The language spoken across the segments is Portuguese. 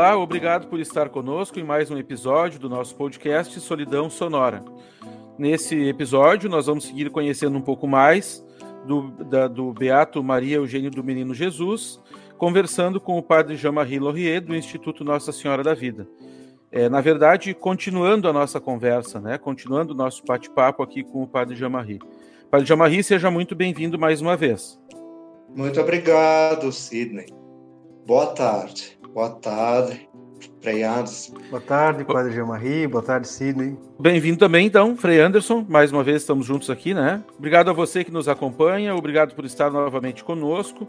Olá, obrigado por estar conosco em mais um episódio do nosso podcast Solidão Sonora. Nesse episódio, nós vamos seguir conhecendo um pouco mais do, da, do Beato Maria Eugênio do Menino Jesus, conversando com o padre Jean-Marie Laurier, do Instituto Nossa Senhora da Vida. É, na verdade, continuando a nossa conversa, né? continuando o nosso bate-papo aqui com o padre Jean-Marie. Padre Jean-Marie, seja muito bem-vindo mais uma vez. Muito obrigado, Sidney. Boa tarde. Boa tarde, Frei Anderson. Boa tarde, Padre Jean-Marie. Boa tarde, Sidney. Bem-vindo também, então, Frei Anderson. Mais uma vez estamos juntos aqui, né? Obrigado a você que nos acompanha, obrigado por estar novamente conosco.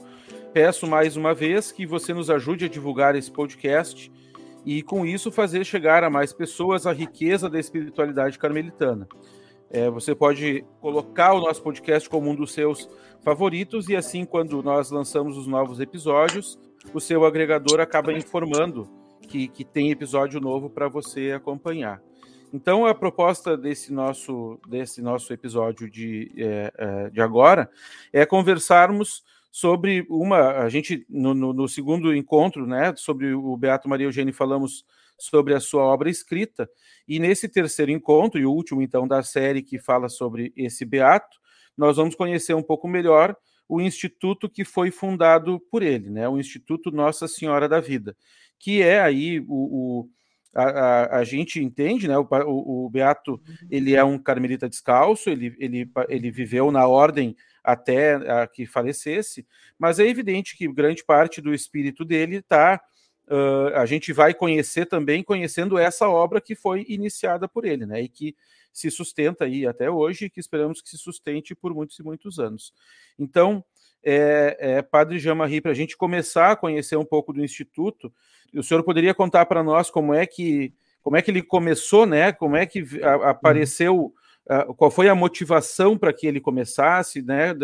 Peço mais uma vez que você nos ajude a divulgar esse podcast e, com isso, fazer chegar a mais pessoas a riqueza da espiritualidade carmelitana. É, você pode colocar o nosso podcast como um dos seus favoritos e assim, quando nós lançamos os novos episódios, o seu agregador acaba informando que, que tem episódio novo para você acompanhar. Então, a proposta desse nosso, desse nosso episódio de, é, é, de agora é conversarmos sobre uma. A gente, no, no, no, segundo encontro, né, sobre o Beato Maria Eugênio, falamos sobre a sua obra escrita, e nesse terceiro encontro, e o último, então, da série que fala sobre esse Beato, nós vamos conhecer um pouco melhor o instituto que foi fundado por ele, né? O Instituto Nossa Senhora da Vida, que é aí o, o a, a, a, gente entende, né? O, o, o, Beato ele é um carmelita descalço, ele, ele, ele viveu na ordem até a que falecesse, mas é evidente que grande parte do espírito dele está. Uh, a gente vai conhecer também conhecendo essa obra que foi iniciada por ele, né? E que se sustenta aí até hoje e que esperamos que se sustente por muitos e muitos anos. Então, é, é, Padre Jean-Marie, para a gente começar a conhecer um pouco do Instituto, o senhor poderia contar para nós como é que como é que ele começou, né? Como é que apareceu, uh, qual foi a motivação para que ele começasse, né?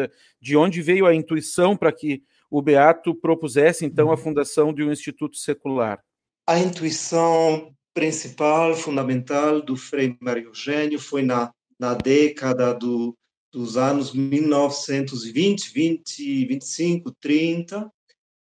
De onde veio a intuição para que o Beato propusesse então a uhum. fundação de um instituto secular? A intuição principal, fundamental do Frei Mário Eugênio foi na, na década do, dos anos 1920, 20, 25, 30,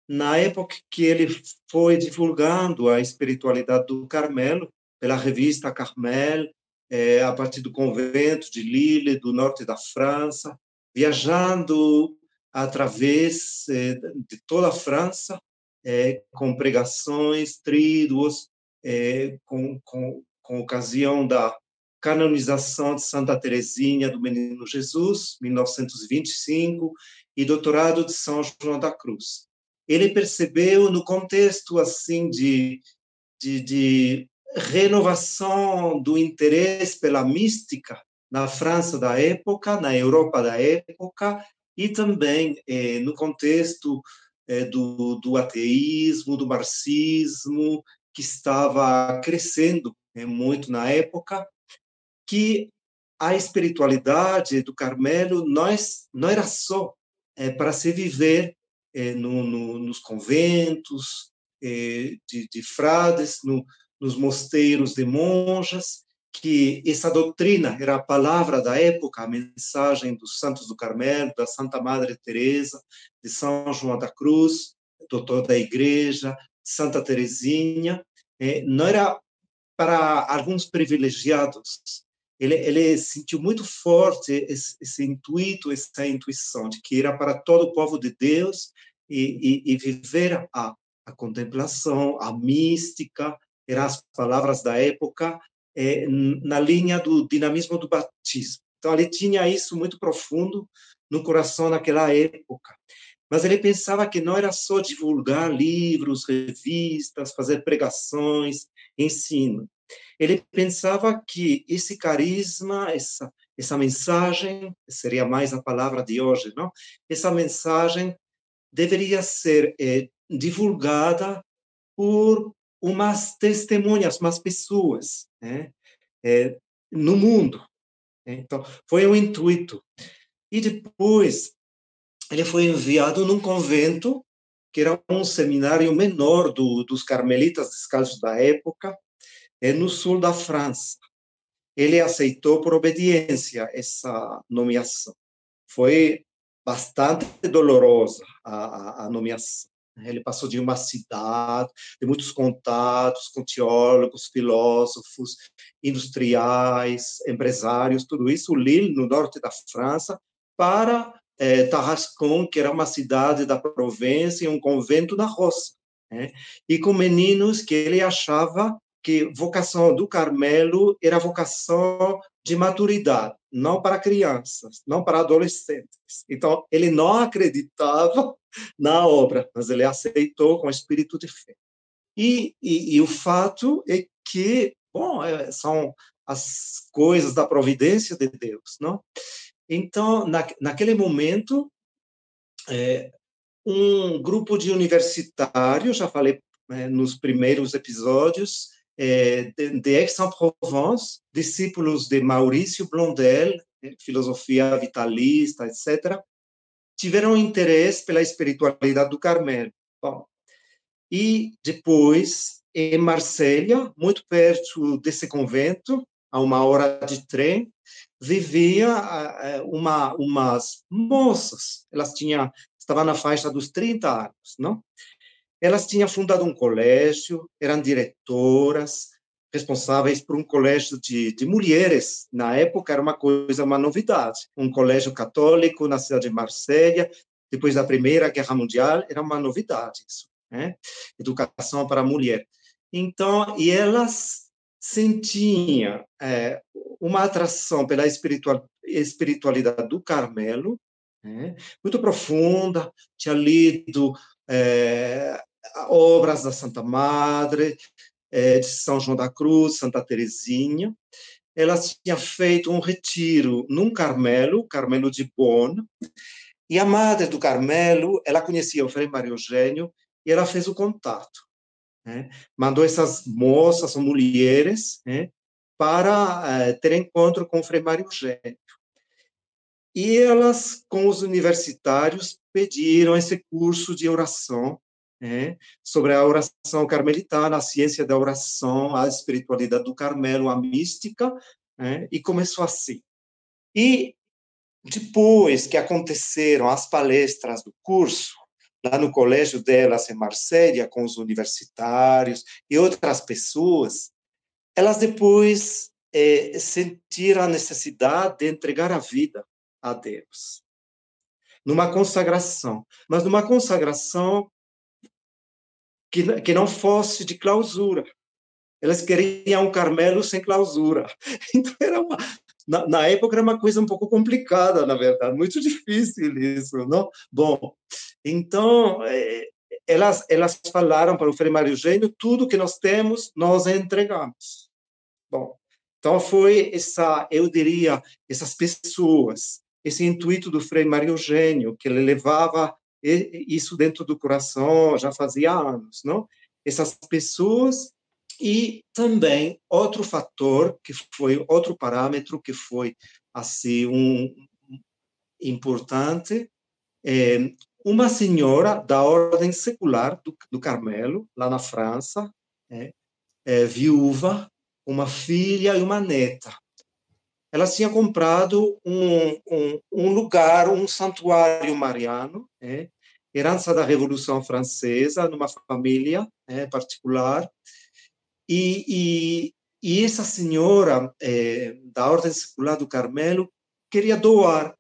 na época que ele foi divulgando a espiritualidade do Carmelo, pela revista Carmel, é, a partir do convento de Lille, do norte da França, viajando através é, de toda a França, é, com pregações, tríduos, é, com, com, com ocasião da canonização de Santa Teresinha do Menino Jesus, 1925, e doutorado de São João da Cruz. Ele percebeu no contexto assim de, de, de renovação do interesse pela mística na França da época, na Europa da época, e também eh, no contexto eh, do, do ateísmo, do marxismo que estava crescendo né, muito na época, que a espiritualidade do Carmelo nós, não era só é, para se viver é, no, no, nos conventos é, de, de, frades, no, nos mosteiros de monjas, que essa doutrina era a palavra da época, a mensagem dos santos do Carmelo, da Santa Madre Teresa, de São João da Cruz, doutor da Igreja, Santa Teresinha, é, não era para alguns privilegiados. Ele, ele sentiu muito forte esse, esse, intuito, essa intuição de que era para todo o povo de Deus e, e, e viver a, a contemplação, a mística, eram as palavras da época, é, na linha do dinamismo do batismo. Então, ele tinha isso muito profundo no coração naquela época. Mas ele pensava que não era só divulgar livros, revistas, fazer pregações, ensino. Ele pensava que esse carisma, essa essa mensagem, seria mais a palavra de hoje, não? Essa mensagem deveria ser é, divulgada por umas testemunhas, umas pessoas, né? É, no mundo. Então, foi o um intuito. E depois, ele foi enviado num convento, que era um seminário menor do, dos carmelitas descalços da época, é no sul da França. Ele aceitou por obediência essa nomeação. Foi bastante dolorosa a, a, nomeação. Ele passou de uma cidade, de muitos contatos com teólogos, filósofos, industriais, empresários, tudo isso, Lille, no norte da França, para eh, Tarascon, que era uma cidade da Provência, um convento na roça. Né? E com meninos que ele achava que vocação do Carmelo era vocação de maturidade, não para crianças, não para adolescentes. Então, ele não acreditava na obra, mas ele aceitou com espírito de fé. E, e, e o fato é que, bom, é, são as coisas da providência de Deus, não? Então, na, naquele momento, é, um grupo de universitários, já falei é, nos primeiros episódios, é, de, de Aix-en-Provence, discípulos de Maurício Blondel, né, filosofia vitalista, etc., tiveram interesse pela espiritualidade do Carmelo. Bom, e depois, em Marselha, muito perto desse convento, a uma hora de trem, vivia uma umas moças. Elas tinham estavam na faixa dos 30 anos, não? Elas tinham fundado um colégio, eram diretoras, responsáveis por um colégio de, de mulheres. Na época era uma coisa, uma novidade. Um colégio católico na cidade de Marselha, depois da Primeira Guerra Mundial, era uma novidade isso, né? Educação para a mulher. Então, e elas sentiam é, uma atração pela espiritual, espiritualidade do Carmelo, né? muito profunda, tinha lido é, obras da Santa Madre, é, de São João da Cruz, Santa Teresinha. Ela tinha feito um retiro num Carmelo, Carmelo de Bonn, e a madre do Carmelo, ela conhecia o Frei Mário Eugênio, e ela fez o contato. Né? Mandou essas moças, mulheres, né? para é, ter encontro com o Frei Mário Eugênio. E elas, com os universitários, pediram esse curso de oração é, sobre a oração carmelitana, a ciência da oração, a espiritualidade do Carmelo, a mística, é, e começou assim. E depois que aconteceram as palestras do curso, lá no colégio delas em Marselha, com os universitários e outras pessoas, elas depois é, sentiram a necessidade de entregar a vida a Deus. Numa consagração, mas numa consagração que, que não fosse de clausura. Elas queriam um Carmelo sem clausura. Então, era uma, na, na, época era uma coisa um pouco complicada, na verdade, muito difícil isso, não? Bom, então, é, elas, elas falaram para o Frei Mário Eugênio, tudo que nós temos, nós entregamos. Bom, então foi essa, eu diria, essas pessoas, esse intuito do Frei Mário Eugênio, que ele levava isso dentro do coração já fazia anos, não? Essas pessoas e também outro fator que foi outro parâmetro que foi assim um importante é uma senhora da ordem secular do, do Carmelo lá na França, é, é, viúva, uma filha e uma neta. Ela tinha comprado um, um, um lugar, um santuário mariano, é, herança da Revolução Francesa, numa família é, particular. E, e, e, essa senhora é, da Ordem Secular do Carmelo queria doar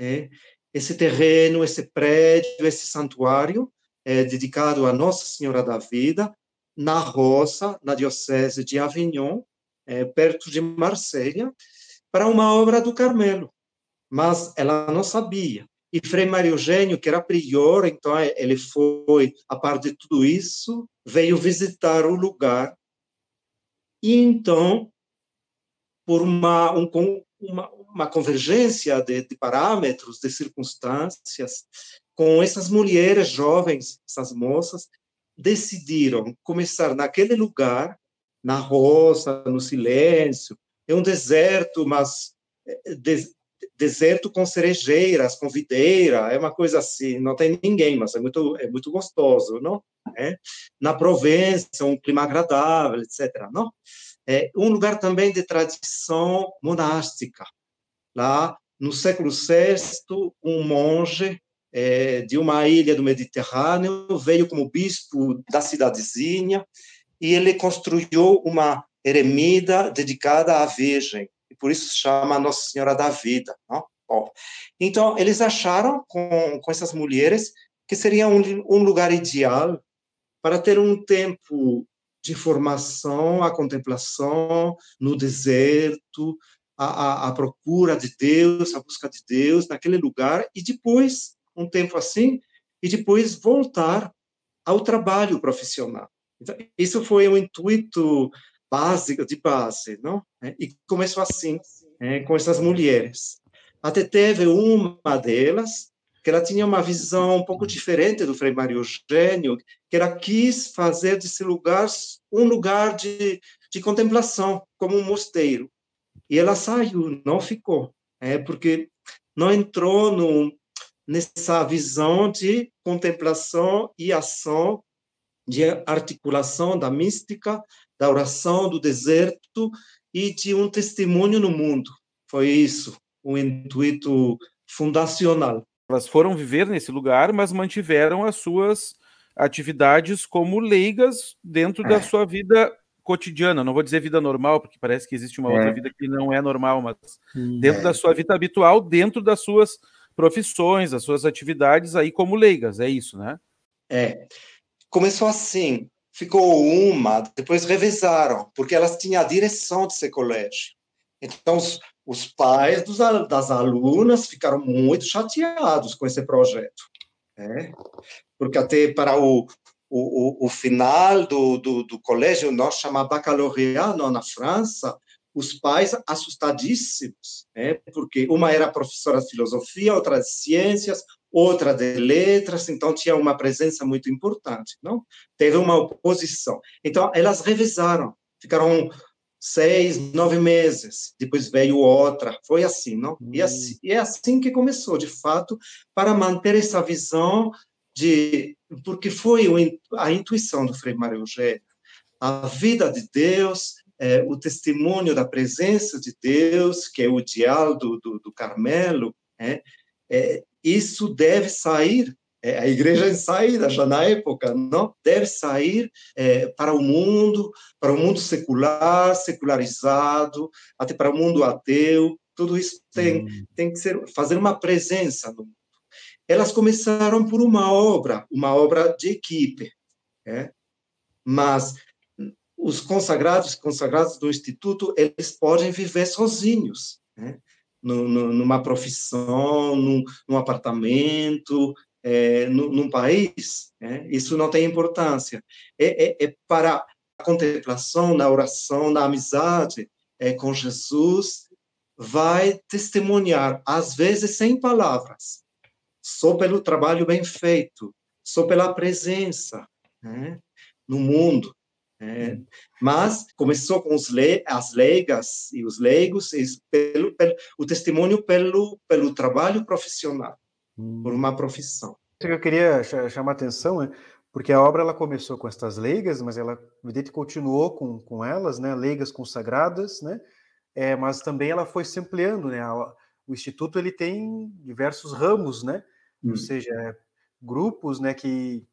é, esse terreno, esse prédio, esse santuário é, dedicado a Nossa Senhora da Vida, na roça, na diocese de Avignon, é, perto de Marselha, para uma obra do Carmelo. Mas ela não sabia. E Frei Mário Eugênio, que era prior, então ele foi, a par de tudo isso, veio visitar o lugar. E então, por uma, um, uma, uma convergência de, de parâmetros, de circunstâncias, com essas mulheres jovens, essas moças, decidiram começar naquele lugar, na roça, no silêncio, é um deserto, mas é, de, deserto com cerejeiras, com videira, é uma coisa assim, não tem ninguém, mas é muito é muito gostoso, não? É? Na Provença, um clima agradável, etc. Não? É um lugar também de tradição monástica. Lá no século VI, um monge é, de uma ilha do Mediterrâneo, veio como bispo da cidadezinha e ele construiu uma eremida dedicada à Virgem, e por isso se chama Nossa Senhora da Vida. Bom, então, eles acharam com, com essas mulheres que seria um, um lugar ideal para ter um tempo de formação, a contemplação no deserto, a, a, a, procura de Deus, a busca de Deus naquele lugar, e depois, um tempo assim, e depois voltar ao trabalho profissional. Então, isso foi o intuito básico, de base, não? É, e começou assim, é, com essas mulheres. Até teve uma delas, que ela tinha uma visão um pouco diferente do Frei Mário Eugênio, que ela quis fazer desse lugar um lugar de, de contemplação, como um mosteiro. E ela saiu, não ficou, é porque não entrou no, nessa visão de contemplação e ação, de articulação da mística, da oração, do deserto e de um testemunho no mundo. Foi isso, o intuito fundacional. Elas foram viver nesse lugar, mas mantiveram as suas atividades como leigas dentro é. da sua vida cotidiana. Não vou dizer vida normal, porque parece que existe uma é. outra vida que não é normal, mas dentro é. da sua vida habitual, dentro das suas profissões, das suas atividades aí como leigas. É isso, né? É. Começou assim. Ficou uma, depois revezaram, porque elas tinham a direção desse colégio. Então, os, os pais dos, das alunas ficaram muito chateados com esse projeto, né? porque até para o, o, o final do, do, do, colégio, nós chamamos baccalaureat na França, os pais assustadíssimos, né? porque uma era professora de filosofia, outra de ciências, outra de letras, então tinha uma presença muito importante, não? Teve uma oposição. Então, elas revisaram, ficaram seis, nove meses, depois veio outra, foi assim, não? Hum. E, assim, e é assim que começou, de fato, para manter essa visão de, porque foi a intuição do Frei Mário Eugênio, a vida de Deus, é, o testemunho da presença de Deus, que é o dial do, do, do Carmelo, é, é, isso deve sair é, a igreja em saída já na época, não deve sair é, para o mundo, para o mundo secular, secularizado, até para o mundo ateu. Tudo isso tem, hum. tem que ser fazer uma presença no mundo. Elas começaram por uma obra, uma obra de equipe, é? mas os consagrados, consagrados do instituto, eles podem viver sozinhos, né? numa profissão, num, num apartamento, é, num país, né, isso não tem importância. É, é, é, para a contemplação, na oração, na amizade é, com Jesus, vai testemunhar, às vezes sem palavras, só pelo trabalho bem feito, só pela presença né, no mundo. É, mas começou com le as leigas e os leigos, e pelo, pelo, o testemunho pelo, pelo trabalho profissional por uma profissão. Eu queria chamar a atenção é porque a obra ela começou com estas leigas, mas ela evidente continuou com, com elas, né, leigas consagradas, né, é, mas também ela foi se ampliando, né, o instituto ele tem diversos ramos, né, hum. ou seja, grupos, né, que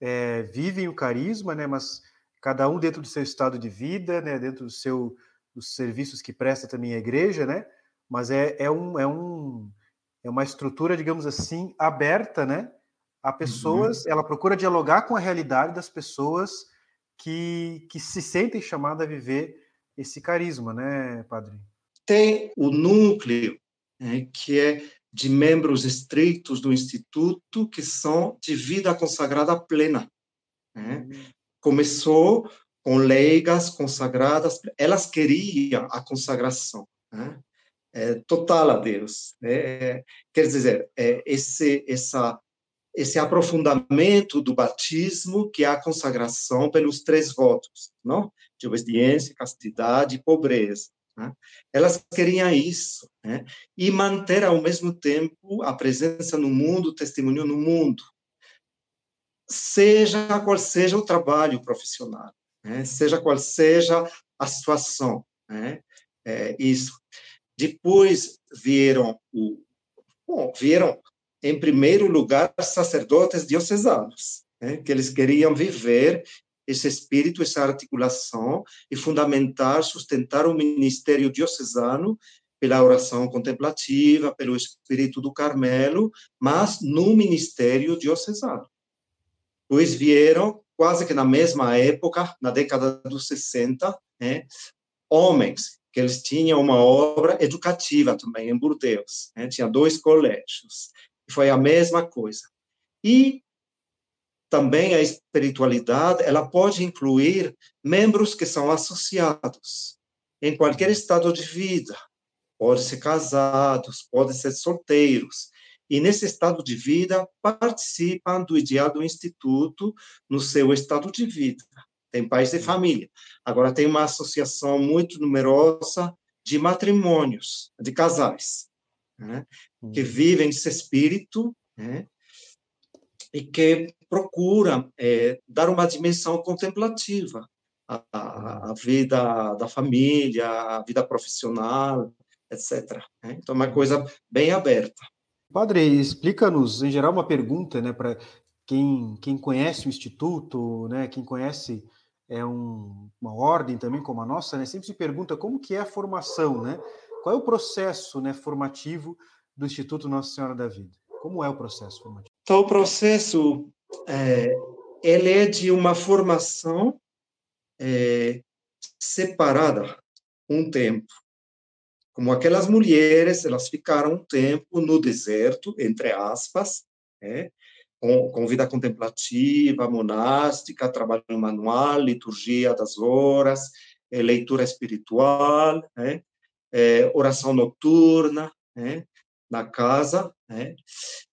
é, vivem o carisma, né, mas cada um dentro do seu estado de vida, né, dentro do seu dos serviços que presta também a igreja, né, mas é, é um é um é uma estrutura, digamos assim, aberta, né? A pessoas, uhum. ela procura dialogar com a realidade das pessoas que, que se sentem chamadas a viver esse carisma, né, padre? Tem o núcleo, né, que é de membros estritos do Instituto, que são de vida consagrada plena. Né? Uhum. Começou com leigas consagradas, elas queriam a consagração. Né? é, total a Deus. Né? Quer dizer, é, esse, essa, esse aprofundamento do batismo, que é a consagração pelos três votos, não? de obediência, castidade e pobreza. Né? Elas queriam isso, né? e manter ao mesmo tempo a presença no mundo, o testemunho no mundo, seja qual seja o trabalho profissional, né? seja qual seja a situação. Né? É, isso. Depois vieram o bom, vieram em primeiro lugar, sacerdotes diocesanos, né, que eles queriam viver esse espírito, essa articulação e fundamentar, sustentar o ministério diocesano pela oração contemplativa, pelo espírito do Carmelo, mas no ministério diocesano. Pois vieram, quase que na mesma época, na década dos 60, né, homens que eles tinham uma obra educativa também em Burdeos, né, tinha dois colégios, foi a mesma coisa. E também a espiritualidade, ela pode incluir membros que são associados em qualquer estado de vida. Pode ser casados, pode ser solteiros. E nesse estado de vida, participam do ideal do Instituto no seu estado de vida. Tem pais de família. Agora, tem uma associação muito numerosa de matrimônios, de casais, né, que uhum. vivem esse espírito né, e que procura é, dar uma dimensão contemplativa à, à, vida da família, à vida profissional, etc. Né? Então, é uma coisa bem aberta. Padre, explica-nos, em geral, uma pergunta, né, para quem, quem conhece o Instituto, né, quem conhece é um, uma ordem também como a nossa, né, sempre se pergunta como que é a formação, né? Qual é o processo né, formativo do Instituto Nossa Senhora da Vida? Como é o processo formativo? Então, o processo é, ele é de uma formação é, separada um tempo. Como aquelas mulheres, elas ficaram um tempo no deserto, entre aspas, é, com, com, vida contemplativa, monástica, trabalho manual, liturgia das horas, é, leitura espiritual, é, é, oração noturna, é, na casa, né?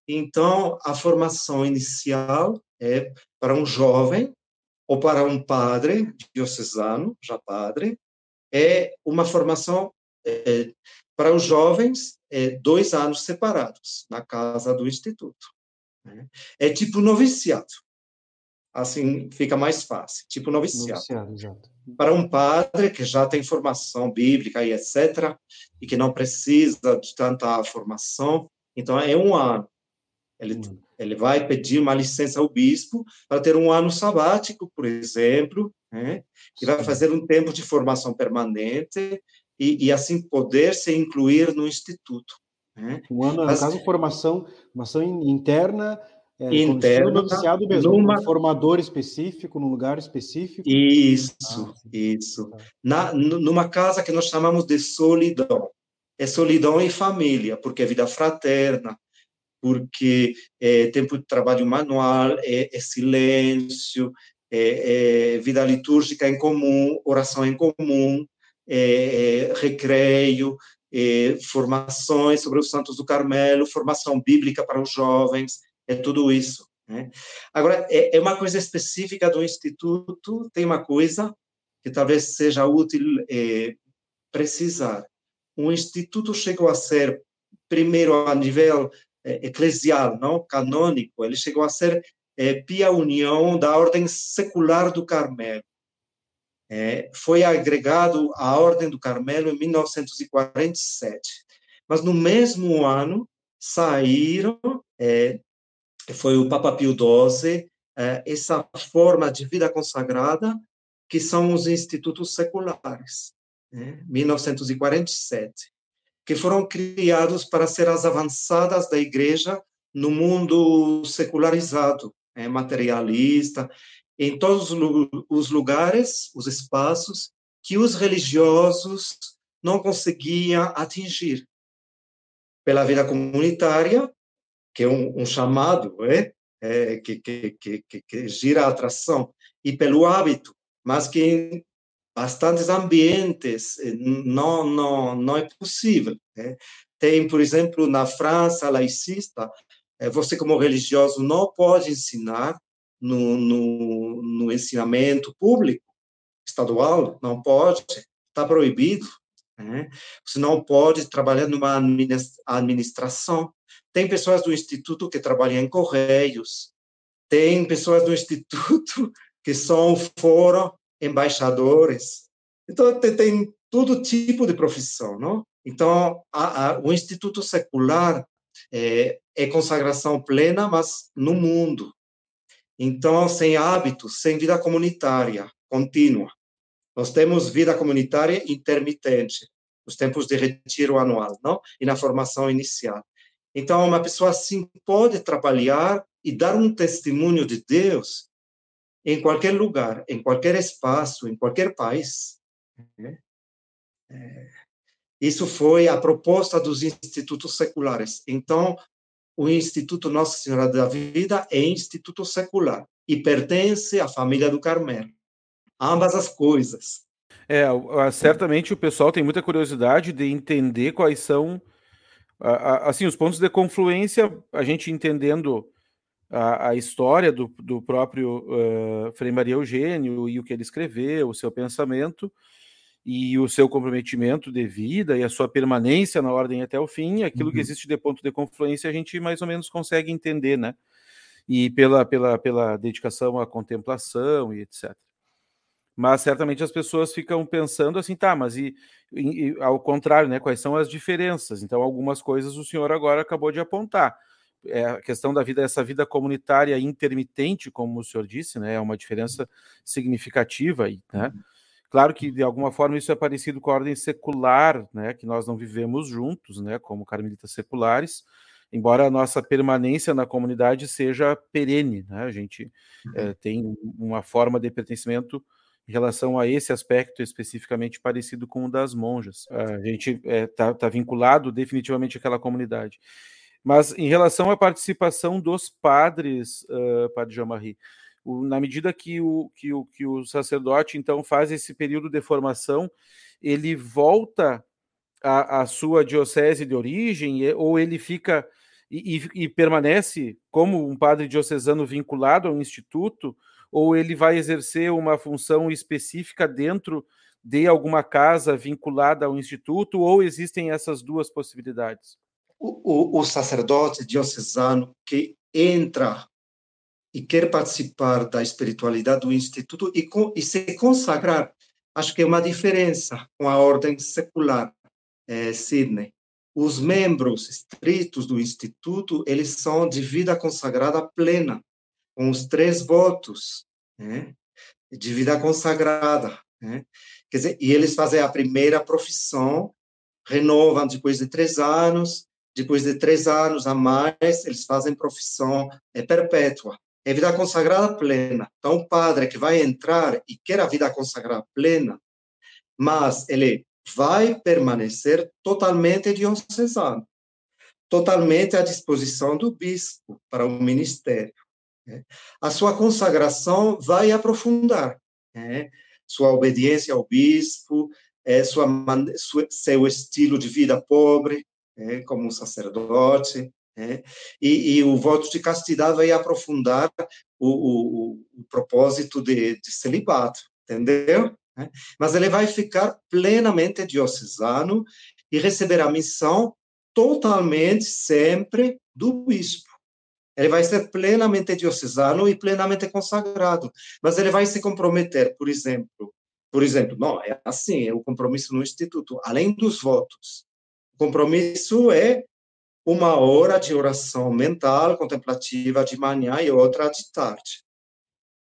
Então, a formação inicial é para um jovem ou para um padre diocesano, já padre, é uma formação é, para os jovens, é, dois anos separados, na casa do instituto. Né? É tipo noviciado. Assim fica mais fácil, tipo noviciado. noviciado exato. Para um padre que já tem formação bíblica e etc., e que não precisa de tanta formação, então é um ano. Ele, hum. ele vai pedir uma licença ao bispo para ter um ano sabático, por exemplo, né? e vai fazer um tempo de formação permanente e, e assim poder se incluir no instituto. Né? Um ano, Mas, no caso, formação, formação interna, é, interna, mesmo, numa... um formador específico, num lugar específico. Isso, ah, isso. Tá. Na, numa casa que nós chamamos de solidão. É solidão e família, porque é vida fraterna, porque é tempo de trabalho manual, é, é silêncio, é, é, vida litúrgica em comum, oração em comum, é, é recreio, é, formações sobre os santos do Carmelo, formação bíblica para os jovens, é tudo isso. Né? Agora, é, é uma coisa específica do Instituto, tem uma coisa que talvez seja útil é, precisar. O Instituto chegou a ser, primeiro, a nível é, eclesial, não canônico, ele chegou a ser é, Pia União da Ordem Secular do Carmelo. É, foi agregado à Ordem do Carmelo em 1947. Mas no mesmo ano saíram, é, foi o Papa Pio XII, é, essa forma de vida consagrada que são os institutos seculares, né? 1947 que foram criados para ser as avançadas da igreja no mundo secularizado, é, materialista, em todos os lugares, os espaços que os religiosos não conseguiam atingir. Pela vida comunitária, que é um, um chamado é, é que, que, que, que, gira a atração, e pelo hábito, mas que bastantes ambientes eh, não não não é possível né? tem por exemplo na França laicista você como religioso não pode ensinar no, no, no ensinamento público estadual não pode está proibido né? você não pode trabalhar numa administração tem pessoas do instituto que trabalham em correios tem pessoas do instituto que são fora embaixadores. Então, tem, tem todo tipo de profissão, não? Então, a, a, o Instituto Secular é, é consagração plena, mas no mundo. Então, sem hábitos, sem vida comunitária contínua. Nós temos vida comunitária intermitente, nos tempos de retiro anual, não? E na formação inicial. Então, uma pessoa assim pode trabalhar e dar um testemunho de Deus em qualquer lugar, em qualquer espaço, em qualquer país. Né? É, isso foi a proposta dos institutos seculares. Então, o Instituto Nossa Senhora da Vida é instituto secular e pertence à família do Carmelo. Ambas as coisas. É, certamente o pessoal tem muita curiosidade de entender quais são assim os pontos de confluência, a gente entendendo a, a história do, do próprio uh, Frei Maria Eugênio e o que ele escreveu, o seu pensamento e o seu comprometimento de vida e a sua permanência na ordem até o fim, aquilo uhum. que existe de ponto de confluência a gente mais ou menos consegue entender, né? E pela, pela, pela dedicação à contemplação e etc. Mas certamente as pessoas ficam pensando assim, tá, mas e, e, ao contrário, né? Quais são as diferenças? Então, algumas coisas o senhor agora acabou de apontar é, a questão da vida, essa vida comunitária intermitente, como o senhor disse, né, é uma diferença significativa aí, né? Uhum. Claro que de alguma forma isso é parecido com a ordem secular, né, que nós não vivemos juntos, né, como carmelitas seculares, embora a nossa permanência na comunidade seja perene, né, a gente é, tem uma forma de pertencimento em relação a esse aspecto especificamente parecido com o das monjas. A gente está é, tá, tá vinculado definitivamente àquela comunidade. Mas em relação à participação dos padres, uh, Padre Jean-Marie, na medida que o, que, o, que o sacerdote então faz esse período de formação, ele volta à, à sua diocese de origem ou ele fica e, e, e, permanece como um padre diocesano vinculado ao instituto, ou ele vai exercer uma função específica dentro de alguma casa vinculada ao instituto, ou existem essas duas possibilidades? o, o, sacerdote diocesano que entra e quer participar da espiritualidade do instituto e, e se consagrar, acho que é uma diferença com a ordem secular, é, Sidney. Os membros estritos do instituto, eles são de vida consagrada plena, com os três votos, né? de vida consagrada. Né? Quer dizer, e eles fazem a primeira profissão, renovam depois de três anos, depois de três anos a mais, eles fazem profissão é, perpétua. É vida consagrada plena. Então, o padre que vai entrar e quer a vida consagrada plena, mas ele vai permanecer totalmente diocesano, totalmente à disposição do bispo para o ministério. Né? A sua consagração vai aprofundar né? sua obediência ao bispo, é, sua, seu estilo de vida pobre, é, como um sacerdote, é, e, e, o voto de castidade vai aprofundar o, o, o propósito de, de, celibato, entendeu? Mas ele vai ficar plenamente diocesano e receber a missão totalmente sempre do bispo. Ele vai ser plenamente diocesano e plenamente consagrado, mas ele vai se comprometer, por exemplo, por exemplo, não, é assim, é o compromisso no instituto, além dos votos, compromisso é uma hora de oração mental, contemplativa de manhã e outra de tarde.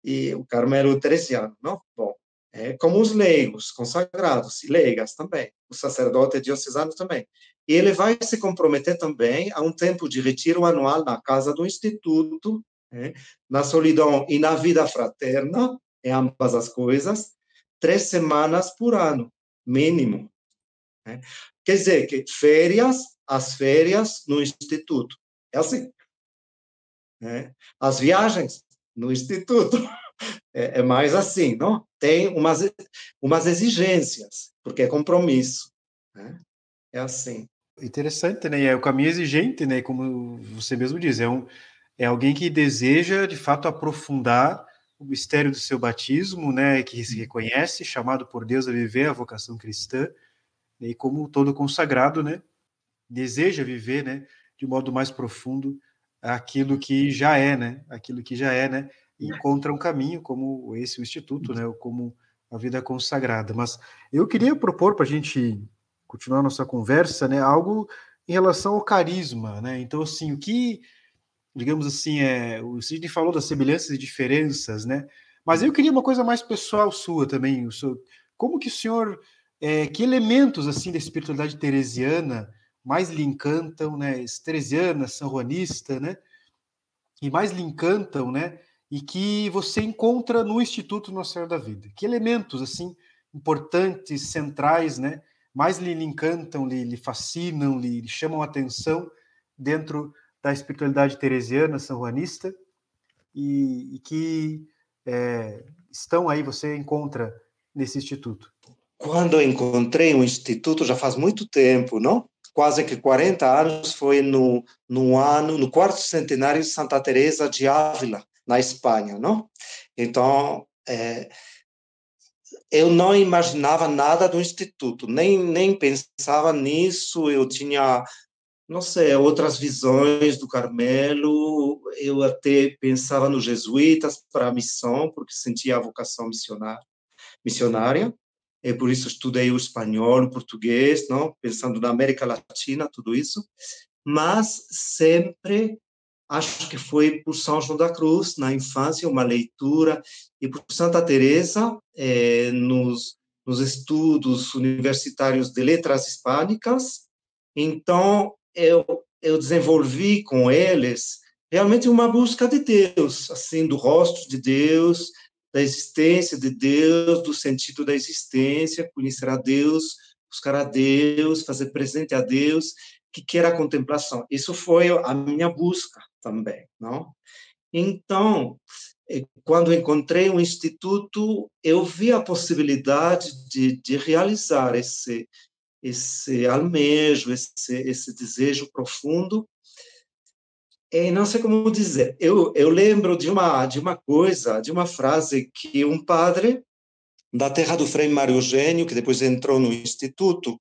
E o Carmelo Teresiano, não? Bom, é como os leigos, consagrados, e leigas também, o sacerdote diocesano também. E ele vai se comprometer também a um tempo de retiro anual na casa do Instituto, é, na solidão e na vida fraterna, em ambas as coisas, três semanas por ano, mínimo. É. Quer dizer, que férias, as férias no instituto. É assim. Né? As viagens no instituto. É, é, mais assim, não? Tem umas, umas exigências, porque é compromisso. Né? É assim. Interessante, né? É o caminho exigente, né? Como você mesmo diz, é, um, é alguém que deseja, de fato, aprofundar o mistério do seu batismo, né? Que se reconhece, chamado por Deus a viver a vocação cristã, e como todo consagrado, né, deseja viver, né, de modo mais profundo aquilo que já é, né, aquilo que já é, né, encontra um caminho como esse o instituto, né, como a vida consagrada. Mas eu queria propor para a gente continuar nossa conversa, né, algo em relação ao carisma, né? Então, assim, o que, digamos assim, é, o Sidney falou das semelhanças e diferenças, né? Mas eu queria uma coisa mais pessoal sua também, o seu, como que o senhor, é, que elementos, assim, da espiritualidade teresiana mais lhe encantam, né? Teresiana, sanjuanista, né? E mais lhe encantam, né? E que você encontra no Instituto Nossa Senhora da Vida. Que elementos, assim, importantes, centrais, né? mais lhe, encantam, lhe, lhe fascinam, lhe, lhe, chamam a atenção dentro da espiritualidade teresiana, sanjuanista, e, e que é, estão aí, você encontra nesse instituto? Quando eu encontrei um instituto, já faz muito tempo, não? Quase que 40 anos, foi no, no ano, no quarto centenário de Santa Teresa de Ávila, na Espanha, não? Então, é, eu não imaginava nada do instituto, nem nem pensava nisso. Eu tinha, não sei, outras visões do Carmelo. Eu até pensava nos jesuítas para a missão, porque sentia a vocação missionária. missionária. E por isso estudei o espanhol, o português, não, pensando na América Latina, tudo isso. Mas sempre acho que foi por São João da Cruz na infância uma leitura e por Santa Teresa eh, nos, nos estudos universitários de letras hispânicas. Então eu eu desenvolvi com eles realmente uma busca de Deus assim do rosto de Deus da existência de Deus do sentido da existência conhecer a Deus buscar a Deus fazer presente a Deus que quer a contemplação. Isso foi a minha busca também, não? Então, eh, quando encontrei um instituto, eu vi a possibilidade de, de realizar esse esse almejo, esse esse desejo profundo. E não sei como dizer. Eu eu lembro de uma de uma coisa, de uma frase que um padre da terra do Frei Mário Eugênio, que depois entrou no instituto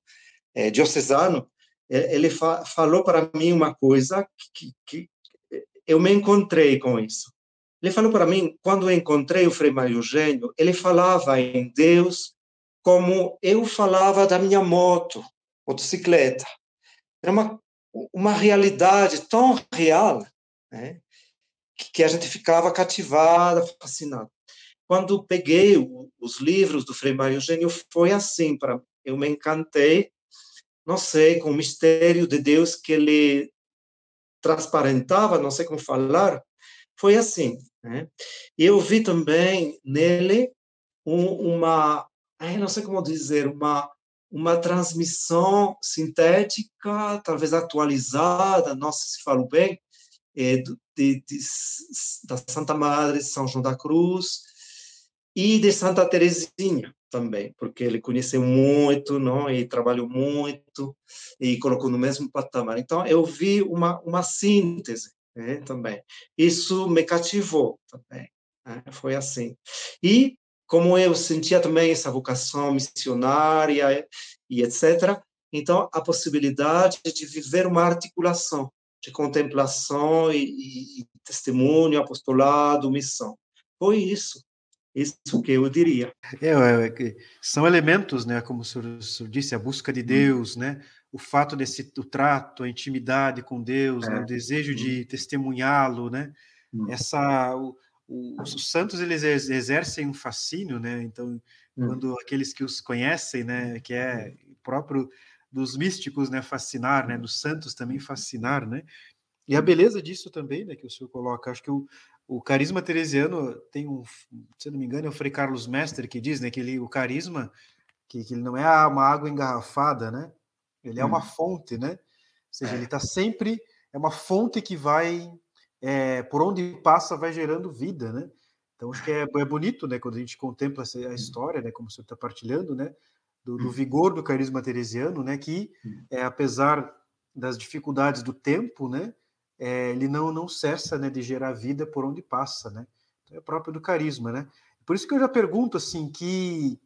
é, diocesano, ele fa falou para mim uma coisa que, que, eu me encontrei com isso. Ele falou para mim, quando eu encontrei o Frei Mário Eugênio, ele falava em Deus como eu falava da minha moto, motocicleta. Era uma, uma realidade tão real né, que a gente ficava cativada, fascinada. Quando peguei os livros do Frei Mário Eugênio, foi assim para eu me encantei não sei, com o mistério de Deus que ele transparentava, não sei como falar, foi assim. Né? Eu vi também nele um, uma, não sei como dizer, uma uma transmissão sintética, talvez atualizada, não sei se falo bem, é, de, de, da Santa Madre São João da Cruz e de Santa Teresinha também, porque ele conheceu muito, não, e trabalhou muito e colocou no mesmo patamar. Então eu vi uma uma síntese né, também. Isso me cativou também. Né, foi assim. E como eu sentia também essa vocação missionária e etc. Então a possibilidade de viver uma articulação de contemplação e, e testemunho, apostolado, missão. Foi isso isso que eu diria. É, é, são elementos, né? Como o senhor, o senhor, disse, a busca de Deus, né? O fato desse o trato, a intimidade com Deus, é. né? o desejo de testemunhá-lo, né? Hum. Essa o, o, os santos eles exercem um fascínio, né? Então, hum. quando aqueles que os conhecem, né? Que é próprio dos místicos, né? Fascinar, né? Dos santos também fascinar, né? E a beleza disso também, né? Que o senhor coloca, acho que o, o carisma teresiano tem um, se não me engano, é o Frei Carlos Mestre que diz, né, que ele, o carisma, que, que ele não é uma água engarrafada, né? Ele é uma hum. fonte, né? Ou seja, ele está sempre é uma fonte que vai é, por onde passa vai gerando vida, né? Então acho que é, é bonito, né, quando a gente contempla a história, né, como o senhor está partilhando, né, do, do, hum. vigor do carisma teresiano, né, que hum. é, apesar das dificuldades do tempo, né, é, ele não, não cessa né, de gerar vida por onde passa, né? Então é próprio do carisma, né? Por isso que eu já pergunto assim que,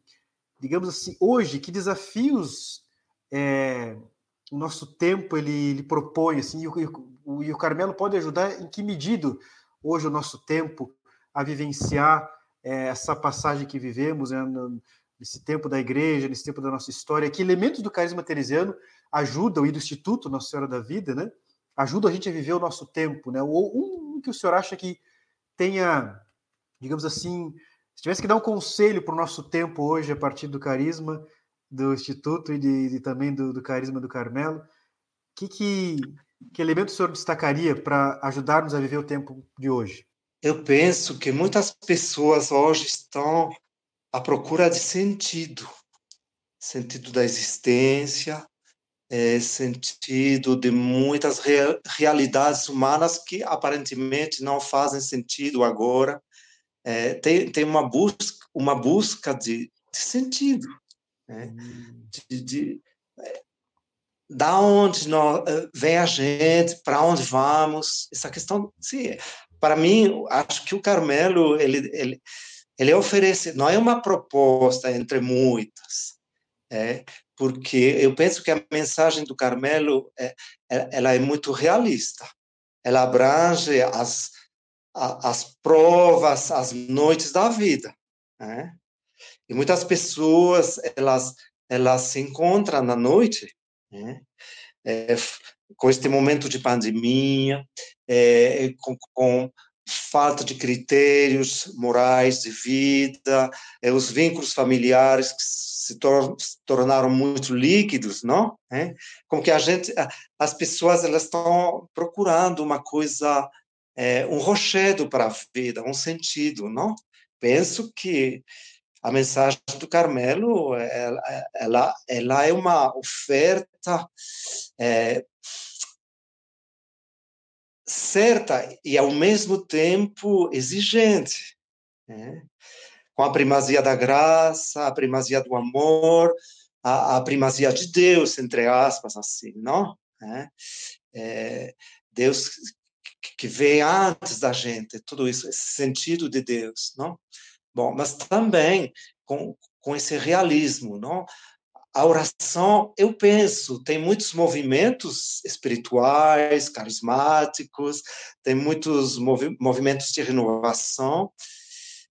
digamos assim, hoje que desafios é, o nosso tempo ele, ele propõe assim e o, e o Carmelo pode ajudar em que medida hoje o nosso tempo a vivenciar é, essa passagem que vivemos né, nesse tempo da igreja, nesse tempo da nossa história, que elementos do carisma teresiano ajudam, e do Instituto Nossa Senhora da Vida, né? Ajudam a gente a viver o nosso tempo, né? Ou um que o senhor acha que tenha, digamos assim, se tivesse que dar um conselho para o nosso tempo hoje, a partir do carisma do Instituto e, de, de também do, do, carisma do Carmelo, que, que, que elemento o senhor destacaria para ajudar-nos a viver o tempo de hoje? Eu penso que muitas pessoas hoje estão à procura de sentido, sentido da existência, é, sentido de muitas real, realidades humanas que aparentemente não fazem sentido agora. É, tem, tem uma busca, uma busca de, de sentido, né? Hum. de, de é, da onde nós, é, vem a gente, para onde vamos, essa questão, sim, para mim, acho que o Carmelo, ele, ele, ele oferece, não é uma proposta entre muitas, é, porque eu penso que a mensagem do Carmelo é, é ela é muito realista. Ela abrange as, as provas, as noites da vida. Né? E muitas pessoas elas elas se encontram na noite, né? é, com este momento de pandemia, é, com, com falta de critérios morais de vida, é, os vínculos familiares que se, tor se tornaram muito líquidos, não? É? Como que a gente, as pessoas elas estão procurando uma coisa, é, um rochedo para a vida, um sentido, não? Penso que a mensagem do Carmelo, ela, ela, ela é uma oferta é, certa e ao mesmo tempo exigente, né? com a primazia da graça, a primazia do amor, a, a primazia de Deus, entre aspas, assim, não? É, é, Deus que vem antes da gente, tudo isso, esse sentido de Deus, não? Bom, mas também com, com esse realismo, não? A oração, eu penso, tem muitos movimentos espirituais, carismáticos, tem muitos movi movimentos de renovação.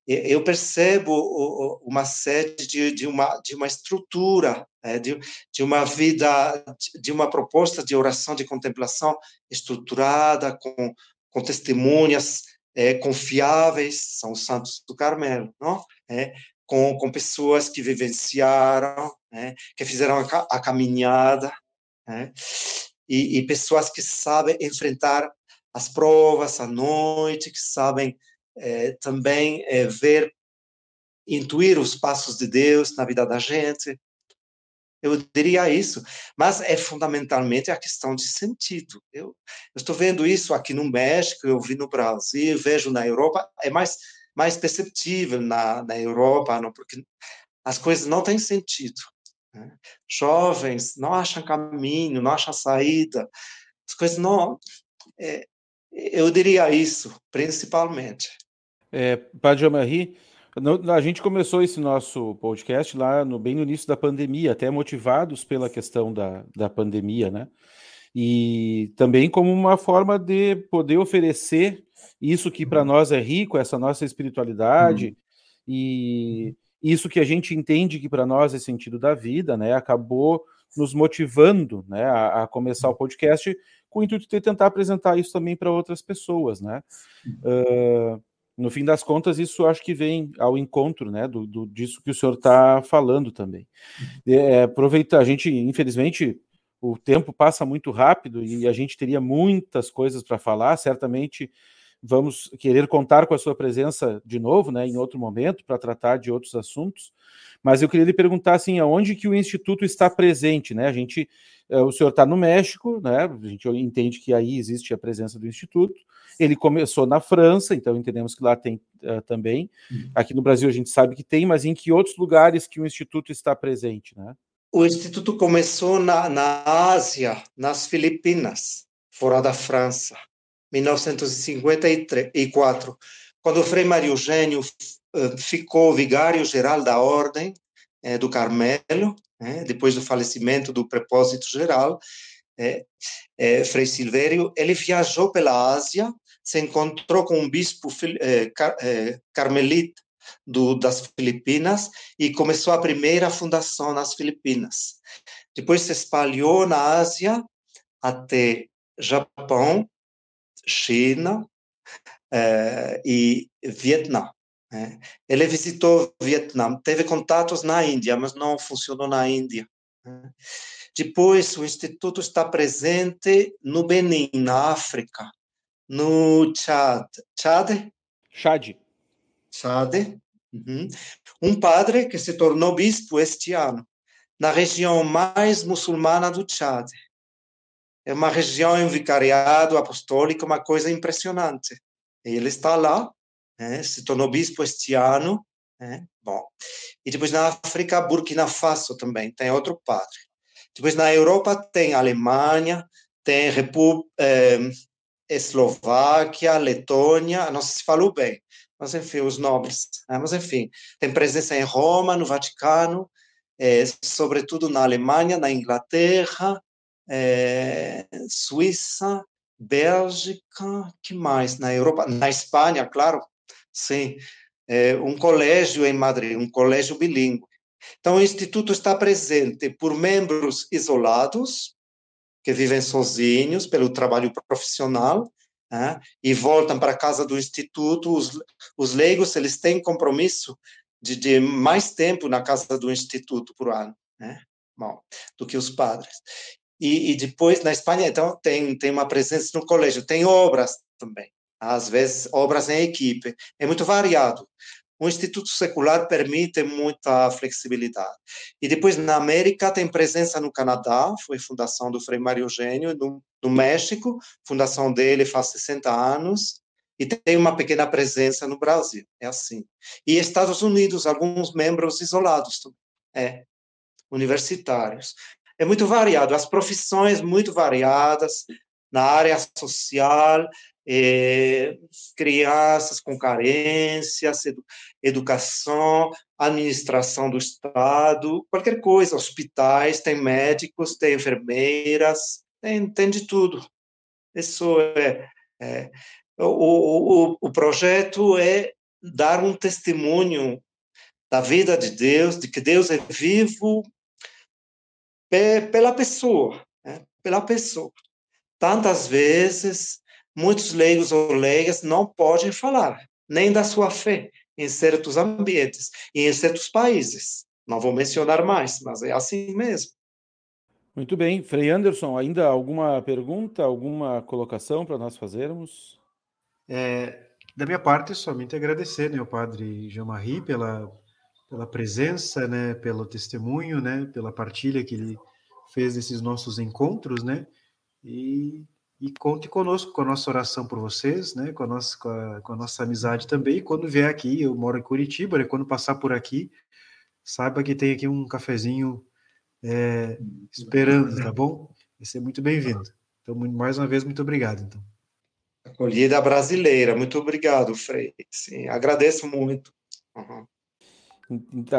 Eu percebo uma sede de, de, uma, de uma estrutura, é, de, de uma vida, de uma proposta de oração, de contemplação estruturada, com, com testemunhas é, confiáveis, são os santos do Carmelo, não? É, com, com pessoas que vivenciaram, né, que fizeram a, a caminhada, né, e, e, pessoas que sabem enfrentar as provas à noite, que sabem é, também é, ver, intuir os passos de Deus na vida da gente. Eu diria isso, mas é fundamentalmente a questão de sentido. Eu, estou vendo isso aqui no México, eu vi no Brasil, vejo na Europa, é mais mais perceptível na, na Europa, não, porque as coisas não têm sentido. Né? Jovens não acham caminho, não acham saída, as coisas não. É, eu diria isso, principalmente. É, Padre Marie, a gente começou esse nosso podcast lá no bem no início da pandemia, até motivados pela questão da, da pandemia, né? E também como uma forma de poder oferecer isso que para uhum. nós é rico, essa nossa espiritualidade, uhum. e isso que a gente entende que para nós é sentido da vida, né? Acabou nos motivando né, a, a começar o podcast com o intuito de tentar apresentar isso também para outras pessoas, né? Uh, no fim das contas, isso acho que vem ao encontro, né, do, do disso que o senhor está falando também. É, aproveitar, a gente, infelizmente, o tempo passa muito rápido e a gente teria muitas coisas para falar, certamente vamos querer contar com a sua presença de novo, né, em outro momento, para tratar de outros assuntos. Mas eu queria lhe perguntar assim, aonde que o instituto está presente, né? A gente, eh, o senhor está no México, né? A gente entende que aí existe a presença do instituto. Ele começou na França, então entendemos que lá tem uh, também. Uhum. Aqui no Brasil a gente sabe que tem, mas em que outros lugares que o instituto está presente, né? O instituto começou na, na Ásia, nas Filipinas, fora da França. 1954, quando Frei Mário Eugênio eh, ficou vigário-geral da Ordem eh, do Carmelo, né, depois do falecimento do prepósito geral, é, é, Frei Silvério, ele viajou pela Ásia, se encontrou com um bispo é, car, carmelita do, das Filipinas e começou a primeira fundação nas Filipinas. Depois se espalhou na Ásia até Japão, China eh, e Vietnã. Né? Ele visitou Vietnã, teve contatos na Índia, mas não funcionou na Índia. Né? Depois, o Instituto está presente no Benin, na África, no Chad. Chad? Chad. Chad. Uhum. Um padre que se tornou bispo este ano, na região mais muçulmana do Chad. É uma região em vicariado apostólico, uma coisa impressionante. Ele está lá, né, se tornou bispo este ano. Né, bom. E depois na África, Burkina Faso também, tem outro padre. Depois na Europa tem Alemanha, tem República, eh, Eslováquia, Letônia, não sei se falou bem, mas enfim, os nobres. Né? Mas enfim, tem presença em Roma, no Vaticano, é, sobretudo na Alemanha, na Inglaterra, é, Suíça, Bélgica, que mais? Na Europa, na Espanha, claro, sim. É, um colégio em Madrid, um colégio bilíngue. Então, o Instituto está presente por membros isolados, que vivem sozinhos pelo trabalho profissional né, e voltam para a casa do instituto. Os, os leigos eles têm compromisso de, de, mais tempo na casa do instituto por ano, né, bom, do que os padres. E, e, depois na Espanha então tem tem uma presença no colégio, tem obras também, às vezes obras em equipe, é muito variado o Instituto Secular permite muita flexibilidade. E depois, na América, tem presença no Canadá, foi fundação do Frei Mário Eugênio, no, México, fundação dele faz 60 anos, e tem uma pequena presença no Brasil, é assim. E Estados Unidos, alguns membros isolados, é, universitários. É muito variado, as profissões muito variadas, na área social, é, crianças com carências, edu, educação, administração do Estado, qualquer coisa, hospitais, tem médicos, tem enfermeiras, tem, tem de tudo. Isso é, é o, o, o projeto é dar um testemunho da vida de Deus, de que Deus é vivo pela pessoa, né? pela pessoa. Tantas vezes muitos leigos ou leigas não podem falar nem da sua fé em certos ambientes e em certos países. Não vou mencionar mais, mas é assim mesmo. Muito bem. Frei Anderson, ainda alguma pergunta, alguma colocação para nós fazermos? É, da minha parte, somente agradecer, né, o padre Jean-Marie pela, pela presença, né, pelo testemunho, né, pela partilha que ele fez desses nossos encontros, né, e e conte conosco com a nossa oração por vocês, né? Com a nossa, com a, com a nossa amizade também. E quando vier aqui, eu moro em Curitiba, né? quando passar por aqui, saiba que tem aqui um cafezinho é, esperando, tá bom? Vai ser muito bem-vindo. Então, mais uma vez, muito obrigado. Então. Acolhida brasileira, muito obrigado, Frei. Sim, agradeço muito. Uhum.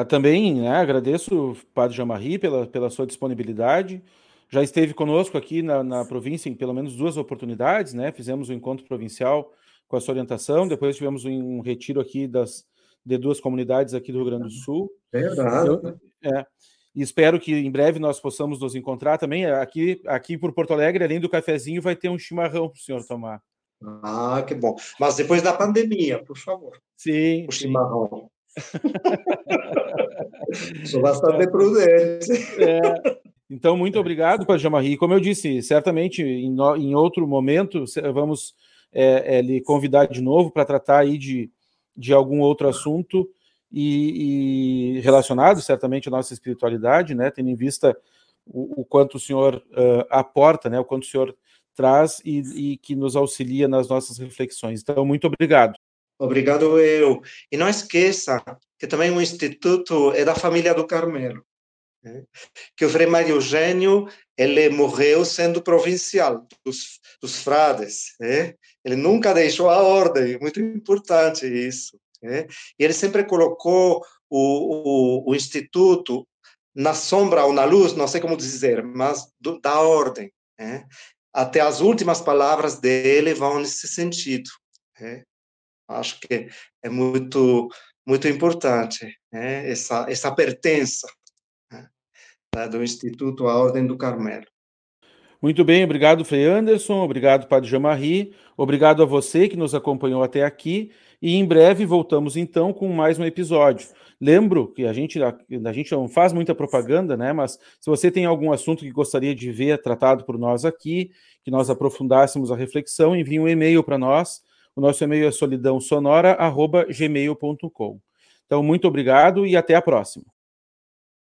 Também né, agradeço, Padre Jamarri, pela, pela sua disponibilidade já esteve conosco aqui na, na província em pelo menos duas oportunidades, né? Fizemos um encontro provincial com a sua orientação, depois tivemos um retiro aqui das de duas comunidades aqui do Rio Grande do Sul. Verdade. Eu, é, e espero que em breve nós possamos nos encontrar também. Aqui, aqui por Porto Alegre, além do cafezinho, vai ter um chimarrão para o senhor tomar. Ah, que bom. Mas depois da pandemia, por favor. Sim. O chimarrão. Sou bastante prudente. É. Então, muito obrigado, Padre Jamarri. Como eu disse, certamente em, em outro momento vamos é, é, lhe convidar de novo para tratar aí de, de algum outro assunto e, e, relacionado certamente à nossa espiritualidade, né? Tendo em vista o, o quanto o senhor uh, aporta, né? O quanto o senhor traz e, e que nos auxilia nas nossas reflexões. Então, muito obrigado. Obrigado eu. E não esqueça que também o Instituto é da família do Carmelo. Né? que o Frei Mário Eugênio ele morreu sendo provincial dos, dos frades, né? ele nunca deixou a ordem, muito importante isso. Né? E ele sempre colocou o, o, o, instituto na sombra ou na luz, não sei como dizer, mas do, da ordem. Né? Até as últimas palavras dele vão nesse sentido. Né? Acho que é muito muito importante, né? essa, essa pertença né? do Instituto à Ordem do Carmelo. Muito bem, obrigado, Frei Anderson, obrigado, Padre Jamarri, obrigado a você que nos acompanhou até aqui, e em breve voltamos então com mais um episódio. Lembro que a gente, a gente não faz muita propaganda, né? Mas se você tem algum assunto que gostaria de ver tratado por nós aqui, que nós aprofundássemos a reflexão, envie um e-mail para nós. O nosso e-mail é solidãosonora.gmail.com. Então, muito obrigado e até a próxima.